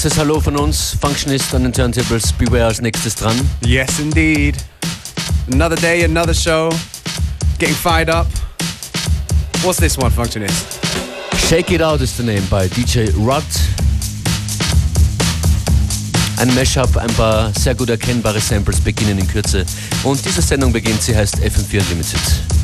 Kurzes Hallo von uns. Functionist an den Turntables. Beware als nächstes dran. Yes, indeed. Another day, another show. Getting fired up. What's this one, Functionist? Shake It Out is the name by DJ Rudd. Ein Mashup, ein paar sehr gut erkennbare Samples beginnen in Kürze. Und diese Sendung beginnt, sie heißt FM4 Unlimited.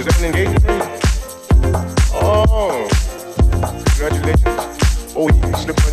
is that an engagement ring? Oh, congratulations. Oh, you slipped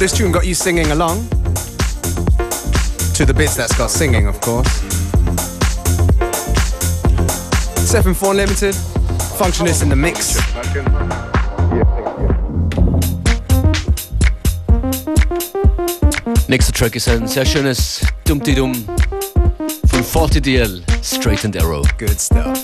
this tune got you singing along? To the bits that's got singing, of course. 7-4 Limited, Functionist in the mix. Next Track is ein sehr schönes Dumpty-Dum from 40DL, Straight and Arrow. Good stuff.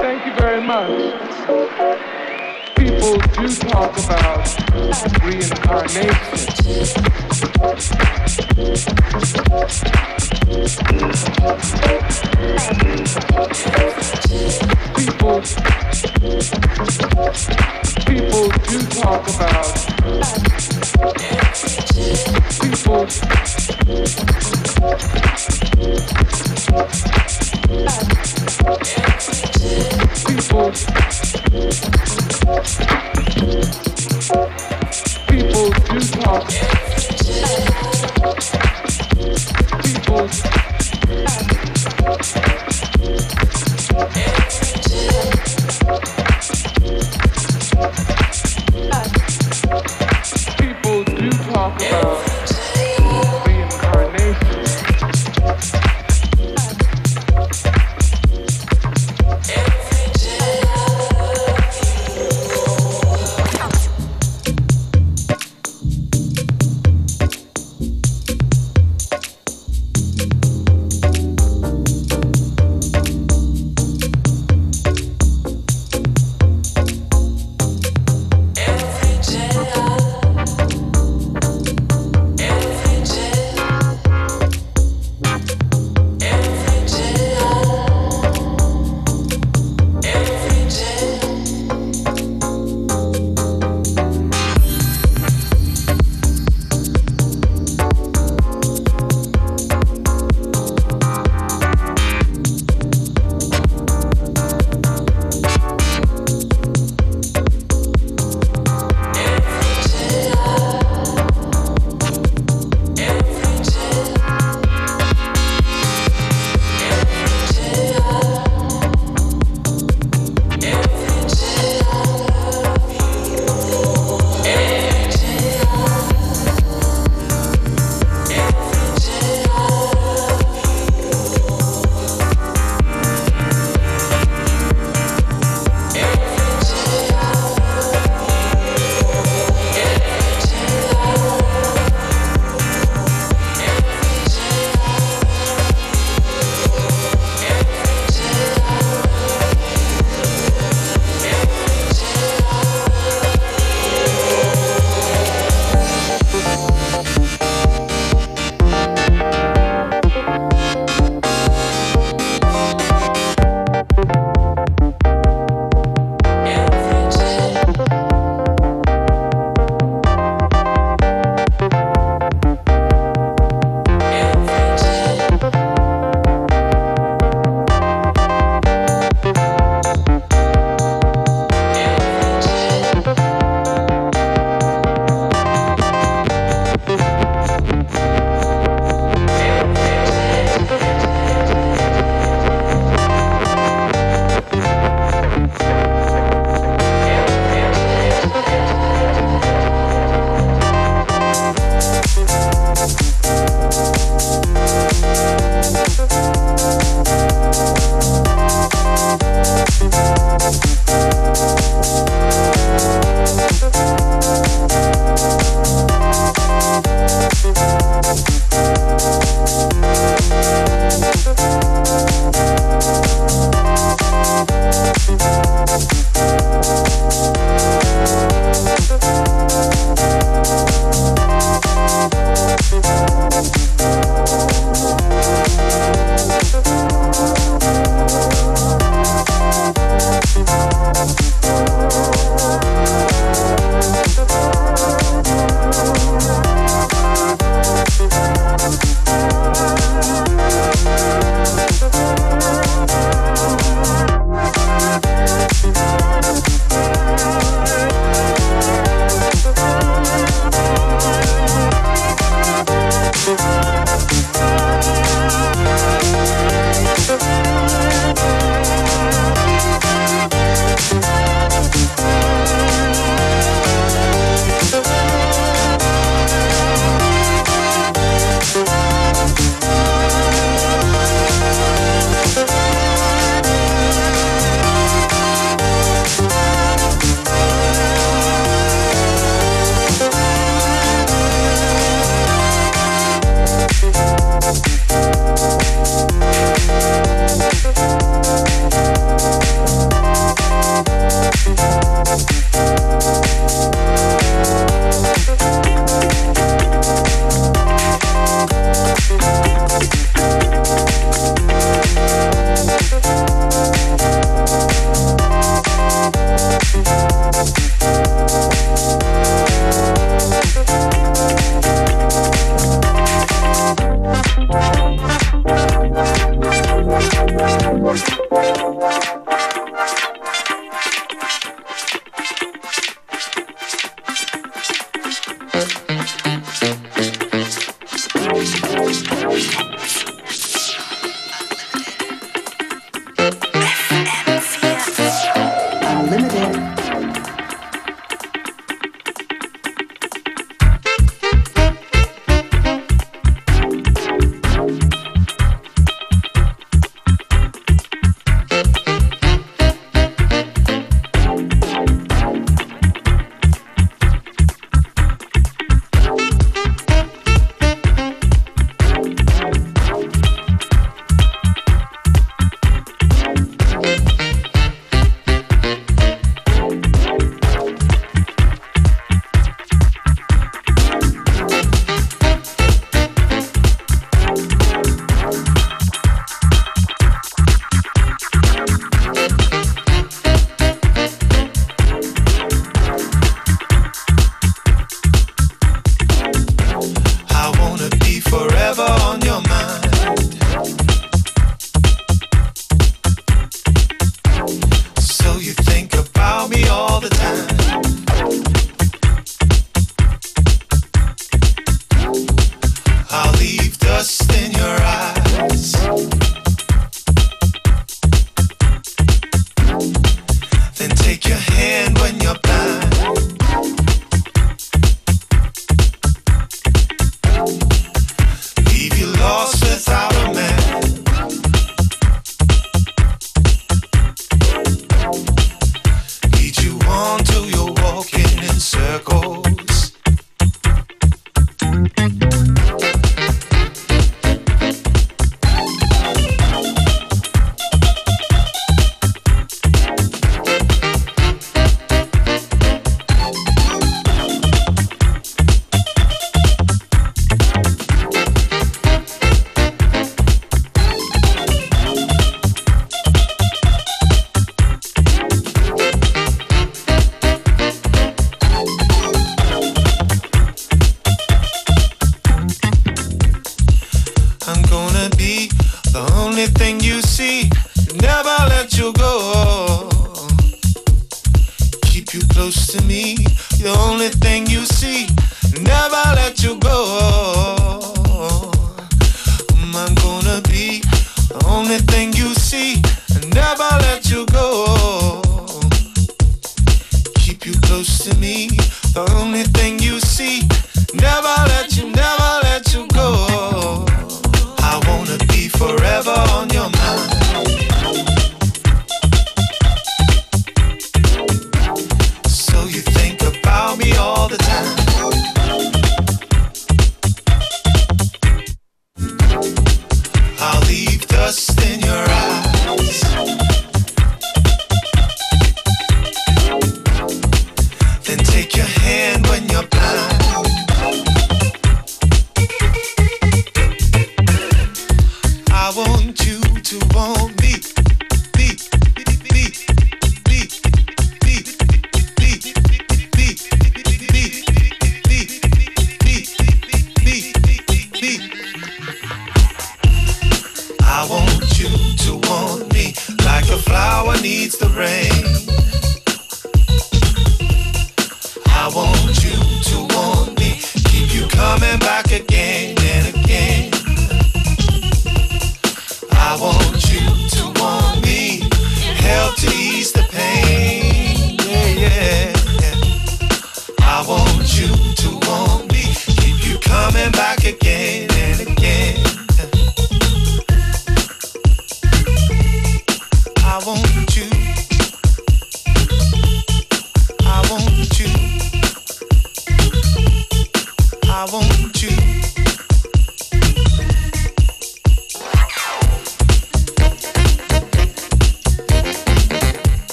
Thank you very much. Reincarnation. People People do talk about. People. People. People do talk. People.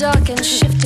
dark and shifting.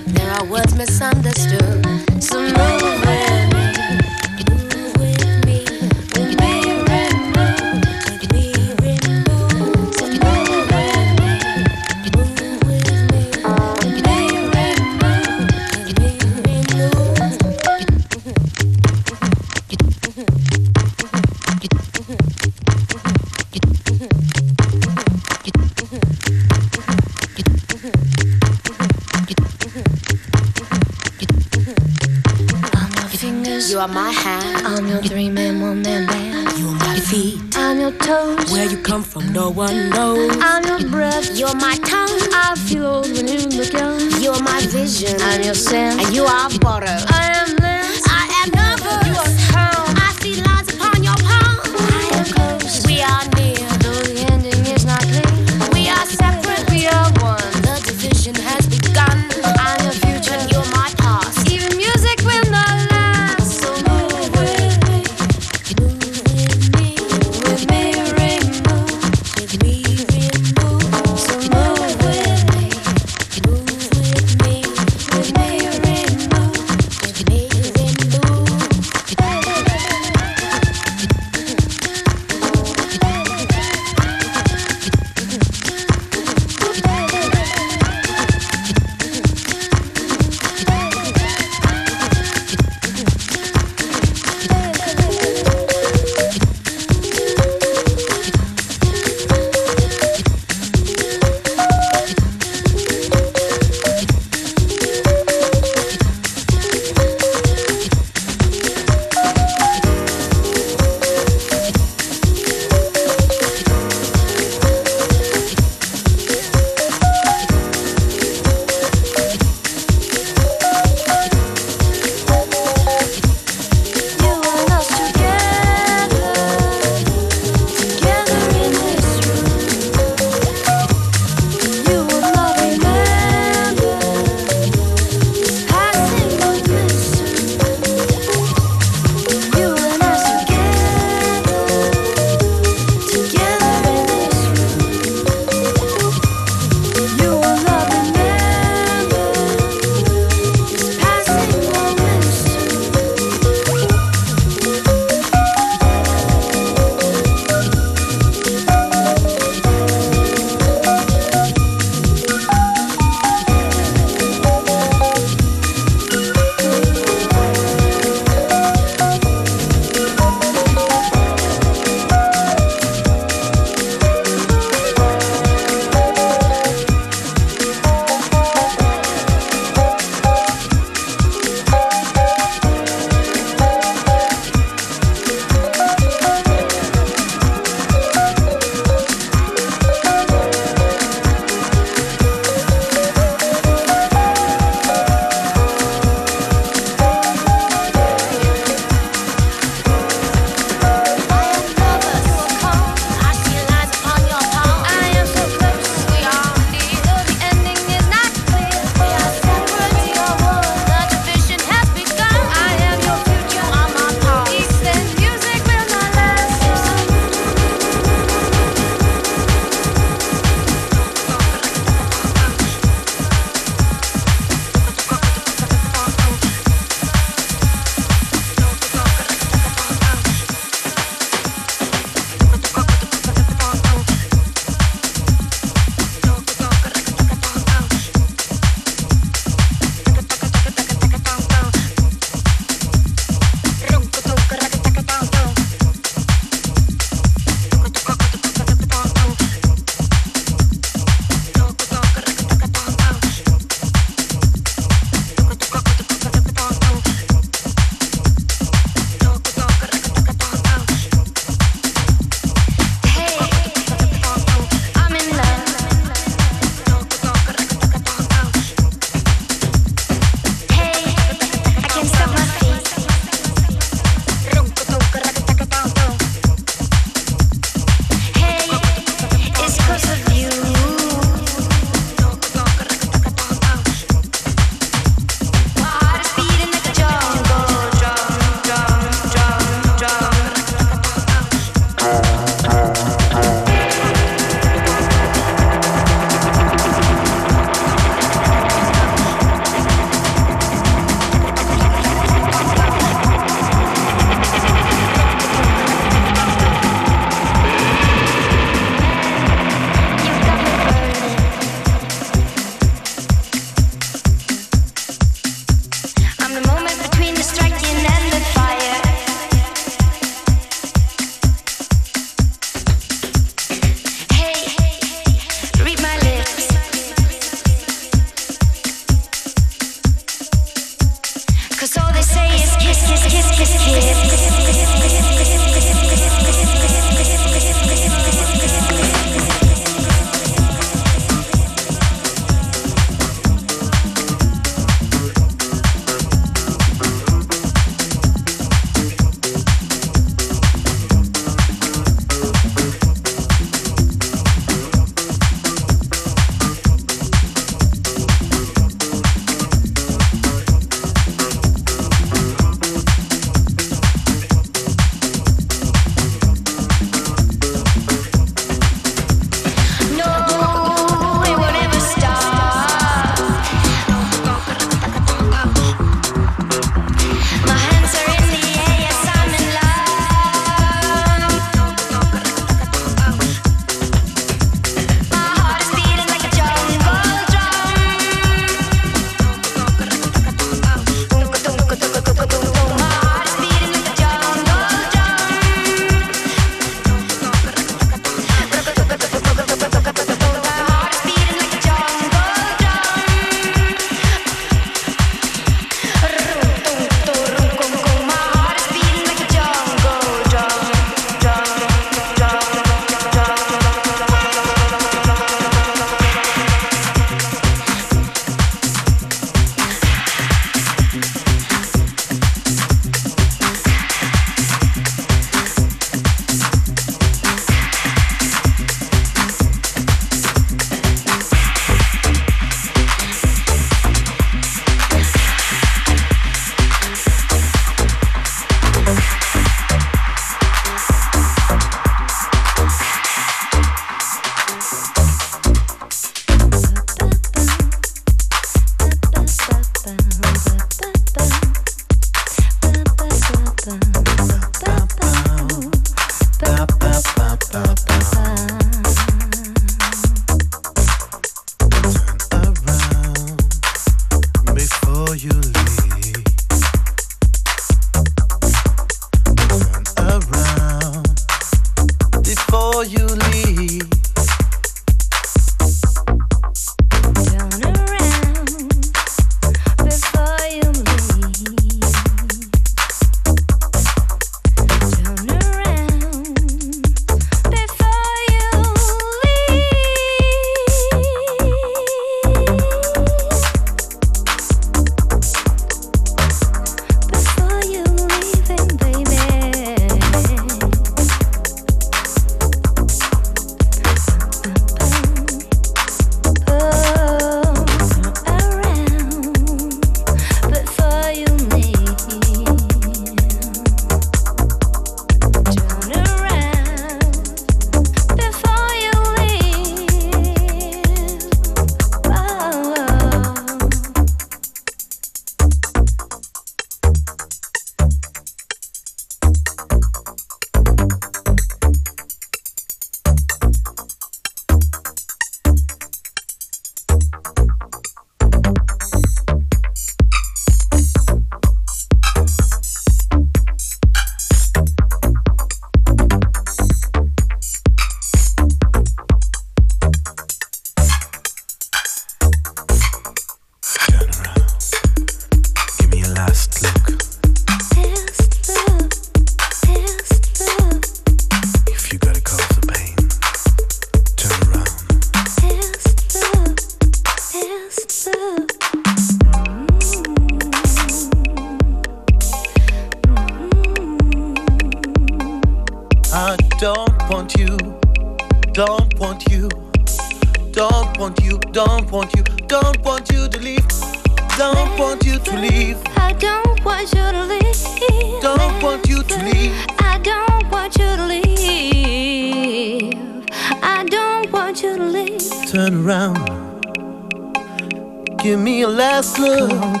Give me a last look. Around.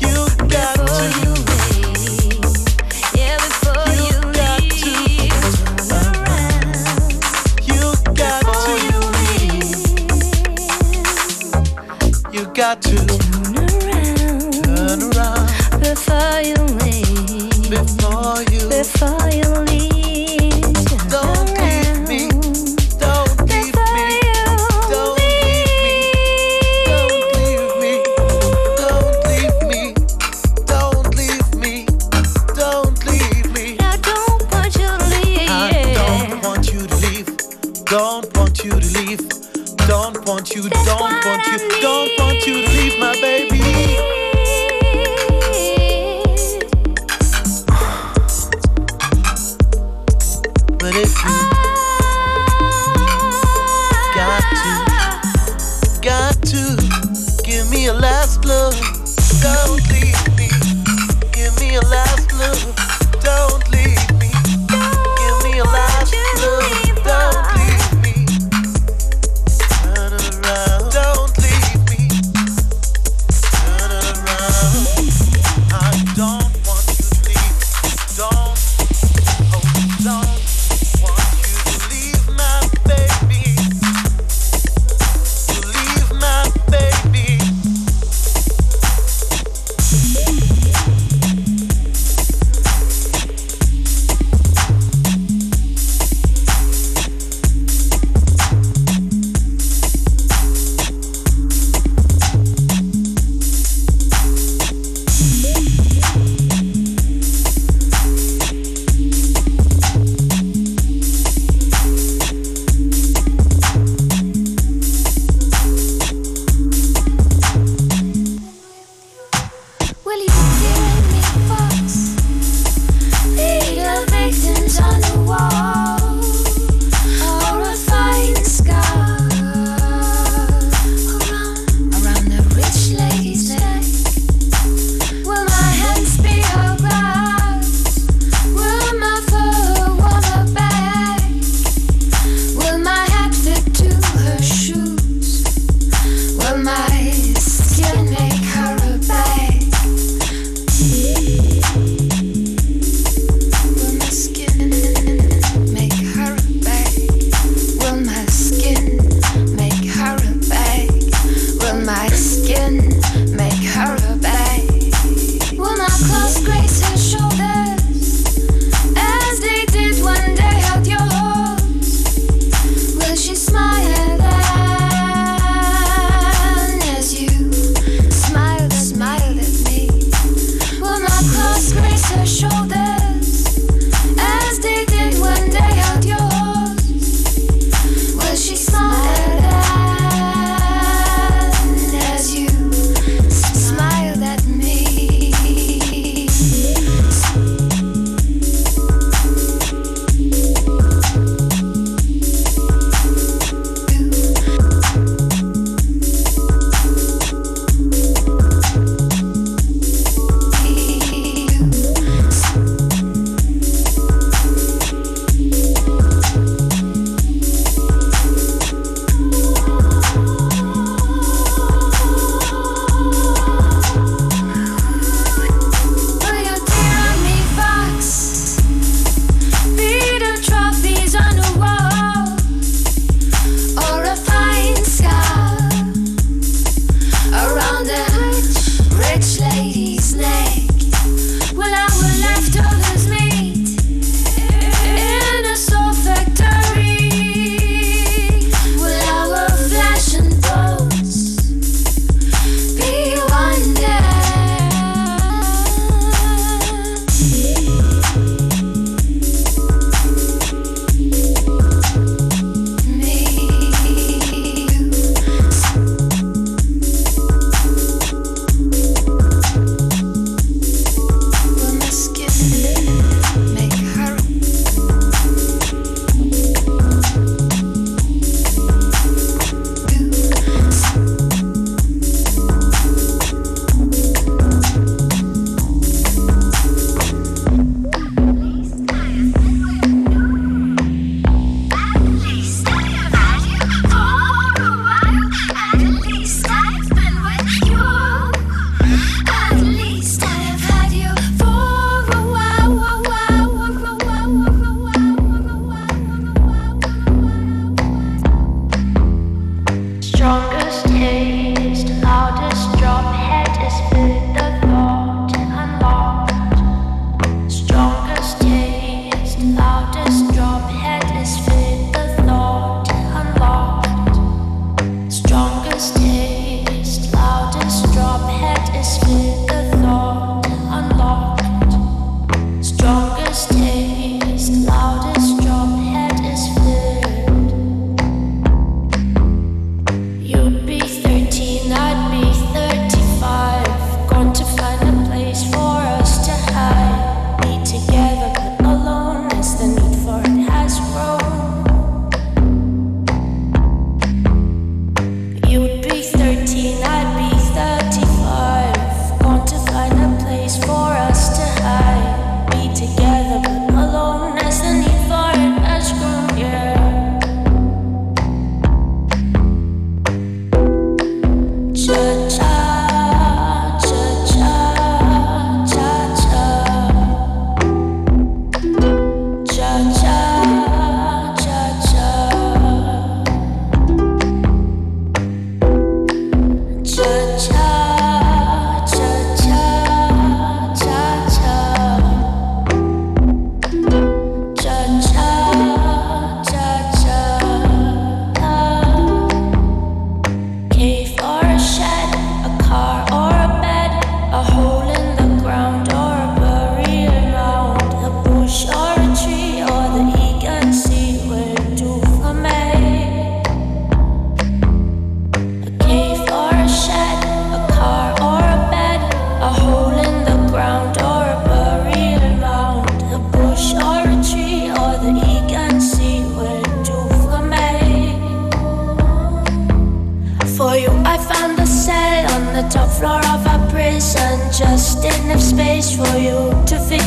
You got to. got to turn around, turn around before you leave, before you, before you.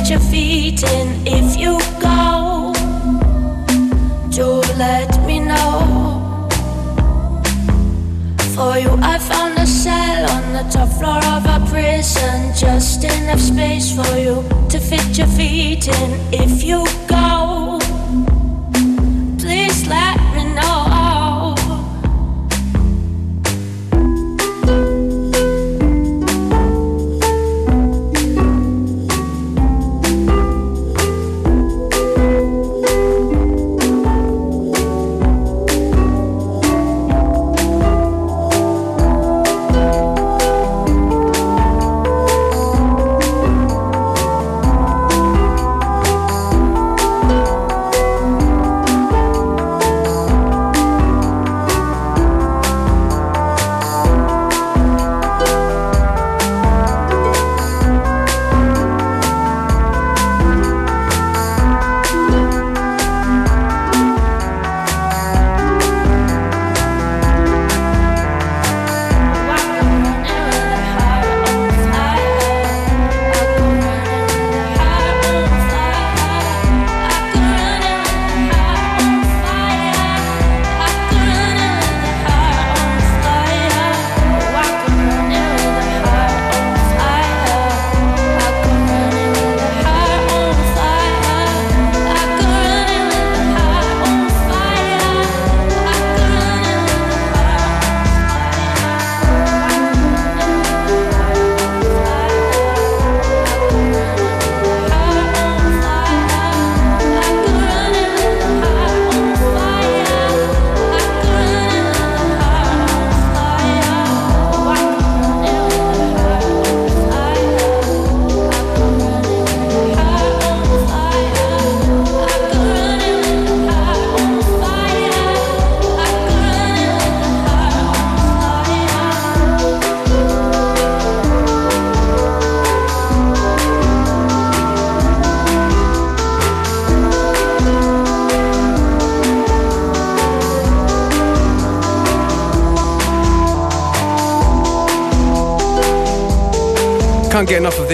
your feet in if you go. Do let me know. For you, I found a cell on the top floor of a prison. Just enough space for you to fit your feet in if you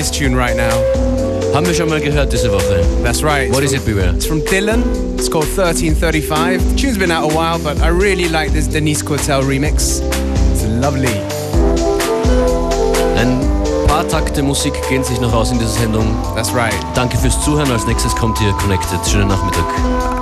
can't get enough of this tune right now. Haben wir schon mal gehört diese Woche. That's right. What it's is from, it, Beware? It's from Dylan. It's called 1335. The tune's been out a while, but I really like this Denise Cortel remix. It's lovely. Ein paar Takte Musik gehen sich noch aus in dieser Sendung. That's right. Danke fürs Zuhören. Als nächstes kommt hier Connected. Schönen Nachmittag.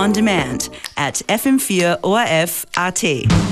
On demand at FM4 ORF AT.